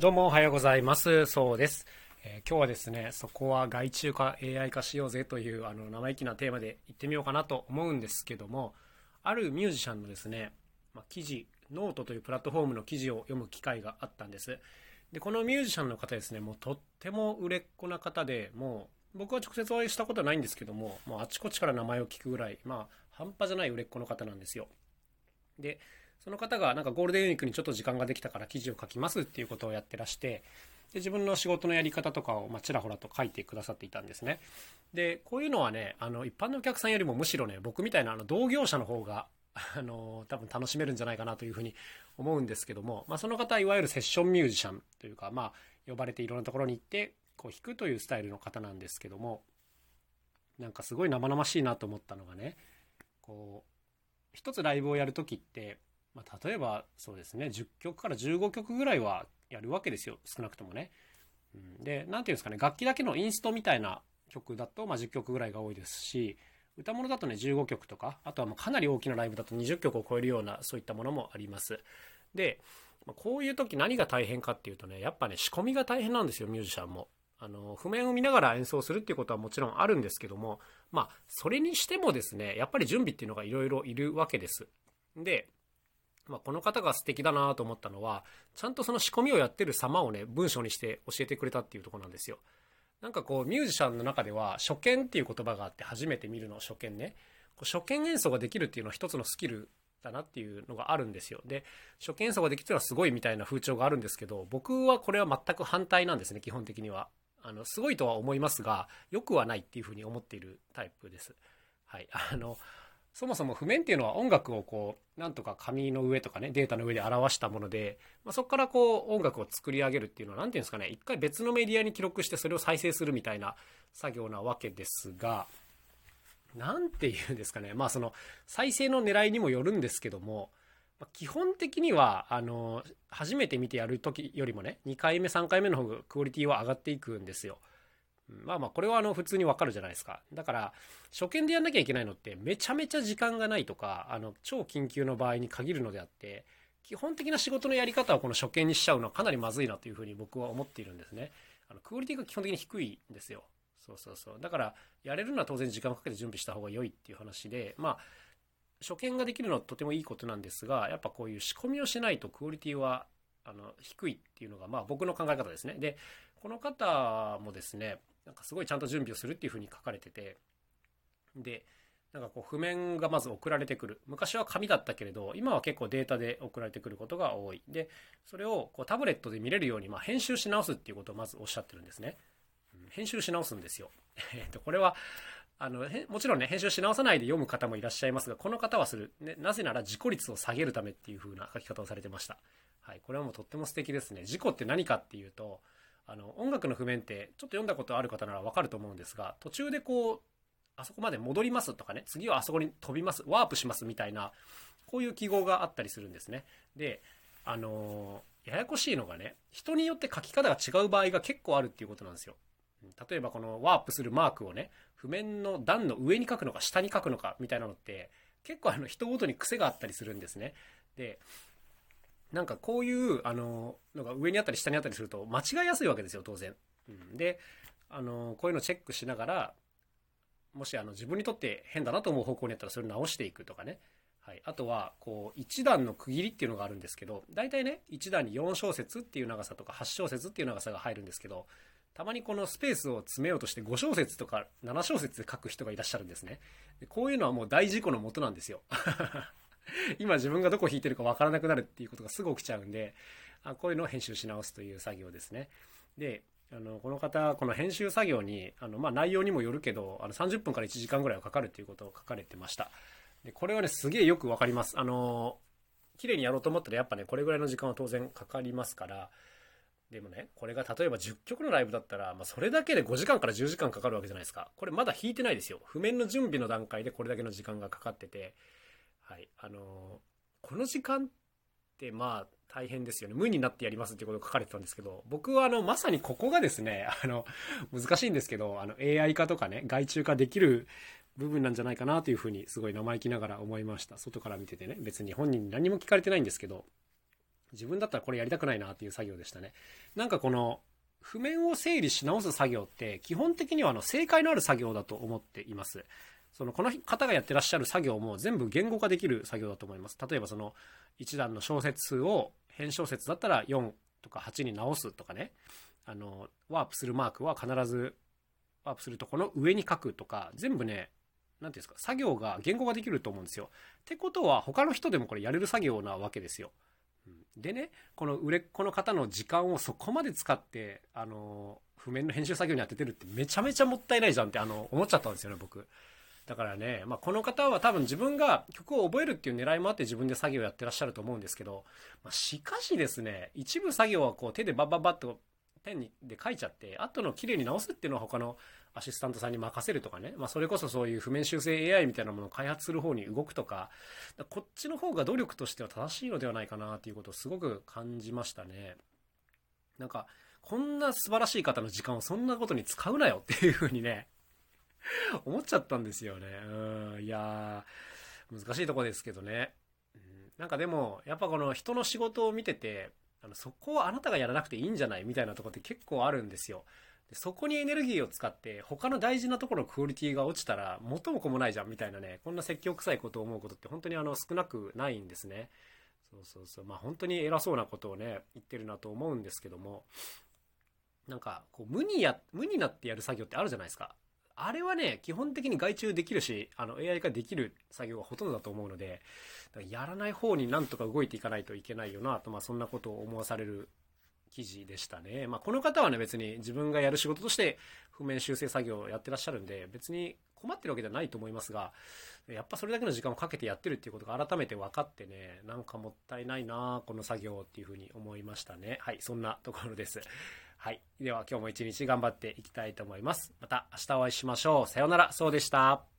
どうもおはようございます。そうです。えー今日はですね、そこは外注化 AI 化しようぜというあの生意気なテーマで行ってみようかなと思うんですけども、あるミュージシャンのですね、まあ、記事、ノートというプラットフォームの記事を読む機会があったんです。で、このミュージシャンの方ですね、もうとっても売れっ子な方で、もう僕は直接お会いしたことないんですけども、もうあちこちから名前を聞くぐらい、まあ半端じゃない売れっ子の方なんですよ。で、その方がなんかゴールデンウィークにちょっと時間ができたから記事を書きますっていうことをやってらして、で自分の仕事のやり方とかをまちらほらと書いてくださっていたんですね。で、こういうのはね、あの一般のお客さんよりもむしろね、僕みたいなあの同業者の方が、あの多分楽しめるんじゃないかなというふうに思うんですけども、まあ、その方いわゆるセッションミュージシャンというか、まあ、呼ばれていろんなところに行ってこう弾くというスタイルの方なんですけどもなんかすごい生々しいなと思ったのがねこう一つライブをやる時って、まあ、例えばそうですね10曲から15曲ぐらいはやるわけですよ少なくともね。うんで何ていうんですかね楽器だけのインストみたいな曲だと、まあ、10曲ぐらいが多いですし歌物だとね15曲とかあとはもうかなり大きなライブだと20曲を超えるようなそういったものもあります。でまあこういう時何が大変かっていうとねやっぱね仕込みが大変なんですよミュージシャンも。あの譜面を見ながら演奏するっていうことはもちろんあるんですけどもまあそれにしてもですねやっぱり準備っていうのがいろいろいるわけです。で、まあ、この方が素敵だなと思ったのはちゃんとその仕込みをやってる様をね文章にして教えてくれたっていうとこなんですよ。なんかこうミュージシャンの中では初見っていう言葉があって初めて見るの初見ね。こう初見演奏ができるっていうのは一つのスキルだなっていうのがあるんですよ。で初見演奏ができるのはすごいみたいな風潮があるんですけど僕はこれは全く反対なんですね基本的には。あのすごいとは思いますがよくはないっていうふうに思っているタイプです。はい。あのそもそも譜面っていうのは音楽をこうなんとか紙の上とかねデータの上で表したもので、まあ、そこからこう音楽を作り上げるっていうのは何ていうんですかね一回別のメディアに記録してそれを再生するみたいな作業なわけですがなんていうんですかねまあその再生の狙いにもよるんですけどもま基本的にはあの初めて見てやる時よりもね2回目3回目の方がクオリティは上がっていくんですよ。まあまあこれはあの普通にわかるじゃないですか。だから初見でやんなきゃいけないのってめちゃめちゃ時間がないとかあの超緊急の場合に限るのであって基本的な仕事のやり方をこの初見にしちゃうのはかなりまずいなというふうに僕は思っているんですね。あのクオリティが基本的に低いんですよ。そうそうそう。だからやれるのは当然時間をかけて準備した方が良いっていう話でまあ初見ができるのはとてもいいことなんですがやっぱこういう仕込みをしないとクオリティはあの低いっていうのがまあ僕の考え方ですね。でこの方もですねなんかすごいちゃんと準備をするっていうふうに書かれててでなんかこう譜面がまず送られてくる。昔は紙だったけれど今は結構データで送られてくることが多い。でそれをこうタブレットで見れるようにまあ編集し直すっていうことをまずおっしゃってるんですね。うん編集し直すんですよ。えっとこれはあのもちろんね編集し直さないで読む方もいらっしゃいますがこの方はする、ね、なぜなら自己率を下げるためっていう風な書き方をされてました。はいこれはもうとっても素敵ですね。自己って何かっていうとあの音楽の譜面ってちょっと読んだことある方ならわかると思うんですが途中でこうあそこまで戻りますとかね次はあそこに飛びますワープしますみたいなこういう記号があったりするんですね。であのーややこしいのがね人によって書き方が違う場合が結構あるっていうことなんですよ。例えばこのワープするマークをね譜面の段の上に書くのか下に書くのかみたいなのって結構あの人ごとに癖があったりするんですね。でなんかこういうあののが上にあったり下にあったりすると間違いやすいわけですよ当然。うん、であのこういうのチェックしながらもしあの自分にとって変だなと思う方向にやったらそれを直していくとかね、はい、あとはこう1段の区切りっていうのがあるんですけど大体ね1段に4小節っていう長さとか8小節っていう長さが入るんですけどたまにこのスペースを詰めようとして5小節とか7小節で書く人がいらっしゃるんですね。でこういうのはもう大事故のもとなんですよ。今自分がどこ弾いてるかわからなくなるっていうことがすぐ起きちゃうんであこういうのを編集し直すという作業ですね。であのこの方この編集作業にあの、まあ、内容にもよるけどあの30分から1時間ぐらいはかかるということを書かれてました。でこれはねすげえよくわかります。あの綺麗にやろうと思ったらやっぱねこれぐらいの時間は当然かかりますからでもねこれが例えば10曲のライブだったら、まあ、それだけで5時間から10時間かかるわけじゃないですか。これまだ弾いてないですよ。譜面の準備の段階でこれだけの時間がかかってて。はいあのーこの時間ってまあ大変ですよね無になってやりますってことが書かれてたんですけど僕はあのまさにここがですね あの難しいんですけどあの AI 化とかね外注化できる部分なんじゃないかなというふうにすごい生意気ながら思いました外から見ててね別に本人に何も聞かれてないんですけど自分だったらこれやりたくないなっていう作業でしたね。なんかこの、譜面を整理し直す作業って基本的にはあの正解のある作業だと思っています。そのこの方がやってらっしゃる作業も全部言語化できる作業だと思います。例えばその一段の小説を変小説だったら4とか8に直すとかね、あの、ワープするマークは必ずワープするとこの上に書くとか、全部ね、なんていうんですか、作業が言語ができると思うんですよ。ってことは、他の人でもこれやれる作業なわけですよ。でね、この売れっ子の方の時間をそこまで使って、あの、譜面の編集作業に当ててるってめちゃめちゃもったいないじゃんって、あの、思っちゃったんですよね、僕。だからね、まあ、この方は多分自分が曲を覚えるっていう狙いもあって自分で作業やってらっしゃると思うんですけど、まあ、しかしですね、一部作業はこう手でバッバッバッとペンで書いちゃって、後の綺麗に直すっていうのは他のアシスタントさんに任せるとかね、まあ、それこそそういう譜面修正 AI みたいなものを開発する方に動くとか、こっちの方が努力としては正しいのではないかなっていうことをすごく感じましたね。なんか、こんな素晴らしい方の時間をそんなことに使うなよっていうふうにね、思っちゃったんですよね。うん、いや、難しいとこですけどね。うん、なんかでも、やっぱこの人の仕事を見てて、あのそこをあなたがやらなくていいんじゃないみたいなとこって結構あるんですよ。でそこにエネルギーを使って他の大事なところのクオリティが落ちたら元も子もないじゃんみたいなね、こんな説教臭いことを思うことって本当にあの少なくないんですね。そうそうそう。まあ本当に偉そうなことをね、言ってるなと思うんですけども、なんかこう無にや、無になってやる作業ってあるじゃないですか。あれはね、基本的に外注できるし、あの AI 化できる作業がほとんどだと思うので、やらない方になんとか動いていかないといけないよなと、まあそんなことを思わされる記事でしたね。まあこの方はね別に自分がやる仕事として譜面修正作業をやってらっしゃるんで、別に困ってるわけじゃないと思いますが、やっぱそれだけの時間をかけてやってるっていうことが改めて分かってね、なんかもったいないなこの作業っていうふうに思いましたね。はい、そんなところです。はい。では今日も一日頑張っていきたいと思います。また明日お会いしましょう。さようなら。そうでした。